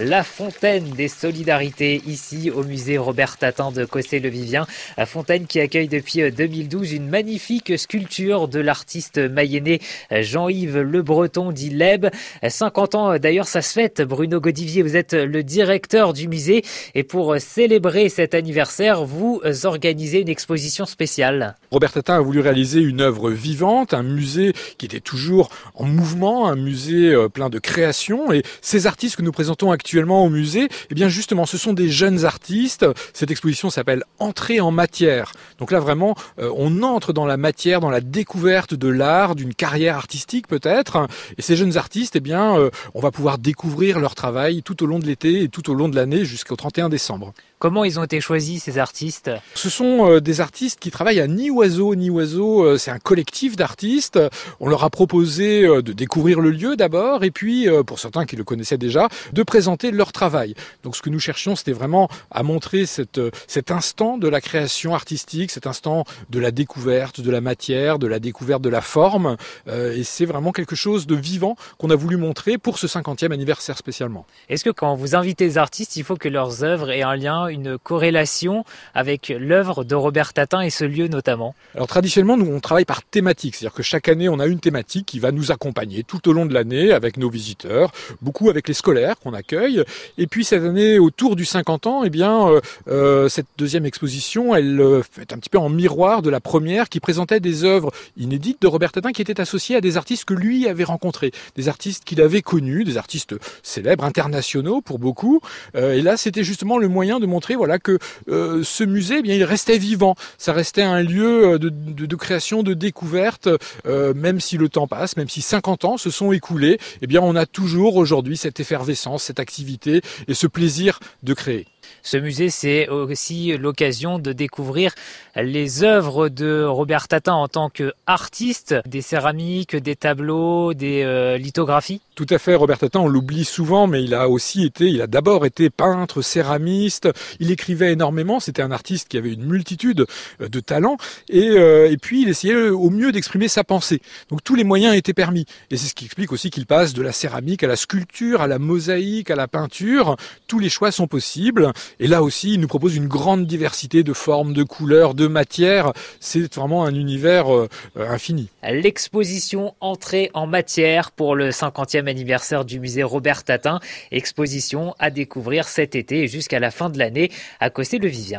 la fontaine des solidarités ici au musée Robert Tatin de Cossé-le-Vivien. Fontaine qui accueille depuis 2012 une magnifique sculpture de l'artiste mayennais Jean-Yves Le Breton dit Leb. 50 ans d'ailleurs, ça se fête. Bruno Godivier, vous êtes le directeur du musée et pour célébrer cet anniversaire, vous organisez une exposition spéciale. Robert Tatin a voulu réaliser une œuvre vivante, un musée qui était toujours en mouvement, un musée euh, plein de créations. Et ces artistes que nous présentons actuellement au musée, eh bien justement, ce sont des jeunes artistes. Cette exposition s'appelle Entrée en matière. Donc là, vraiment, euh, on entre dans la matière, dans la découverte de l'art, d'une carrière artistique peut-être. Et ces jeunes artistes, eh bien, euh, on va pouvoir découvrir leur travail tout au long de l'été et tout au long de l'année jusqu'au 31 décembre. Comment ils ont été choisis ces artistes? Ce sont euh, des artistes qui travaillent à Ni Oiseau. Ni Oiseau, c'est un collectif d'artistes. On leur a proposé de découvrir le lieu d'abord et puis, pour certains qui le connaissaient déjà, de présenter leur travail. Donc ce que nous cherchions, c'était vraiment à montrer cette, cet instant de la création artistique, cet instant de la découverte de la matière, de la découverte de la forme. Et c'est vraiment quelque chose de vivant qu'on a voulu montrer pour ce 50e anniversaire spécialement. Est-ce que quand vous invitez des artistes, il faut que leurs œuvres aient un lien une corrélation avec l'œuvre de Robert Tatin et ce lieu notamment? Alors traditionnellement, nous on travaille par thématique, c'est-à-dire que chaque année on a une thématique qui va nous accompagner tout au long de l'année avec nos visiteurs, beaucoup avec les scolaires qu'on accueille. Et puis cette année, autour du 50 ans, eh bien euh, euh, cette deuxième exposition, elle euh, est un petit peu en miroir de la première qui présentait des œuvres inédites de Robert Tatin qui étaient associées à des artistes que lui avait rencontrés, des artistes qu'il avait connus, des artistes célèbres, internationaux pour beaucoup. et là, c'était justement le moyen de montrer voilà que euh, ce musée, eh bien, il restait vivant. Ça restait un lieu euh, de, de, création, de découverte, euh, même si le temps passe, même si 50 ans se sont écoulés. Eh bien, on a toujours aujourd'hui cette effervescence, cette activité et ce plaisir de créer. Ce musée, c'est aussi l'occasion de découvrir les œuvres de Robert Tatin en tant qu'artiste, des céramiques, des tableaux, des euh, lithographies. Tout à fait, Robert Tatin, on l'oublie souvent, mais il a aussi été, il a d'abord été peintre, céramiste, il écrivait énormément, c'était un artiste qui avait une multitude euh, de talents, euh, et puis il essayait au mieux d'exprimer sa pensée. Donc tous les moyens étaient permis. Et c'est ce qui explique aussi qu'il passe de la céramique à la sculpture, à la mosaïque, à la peinture. Tous les choix sont possibles. Et là aussi, il nous propose une grande diversité de formes, de couleurs, de matières. C'est vraiment un univers euh, infini. L'exposition Entrée en matière pour le 50e anniversaire du musée Robert Tatin. Exposition à découvrir cet été et jusqu'à la fin de l'année à Cossé-le-Vivien.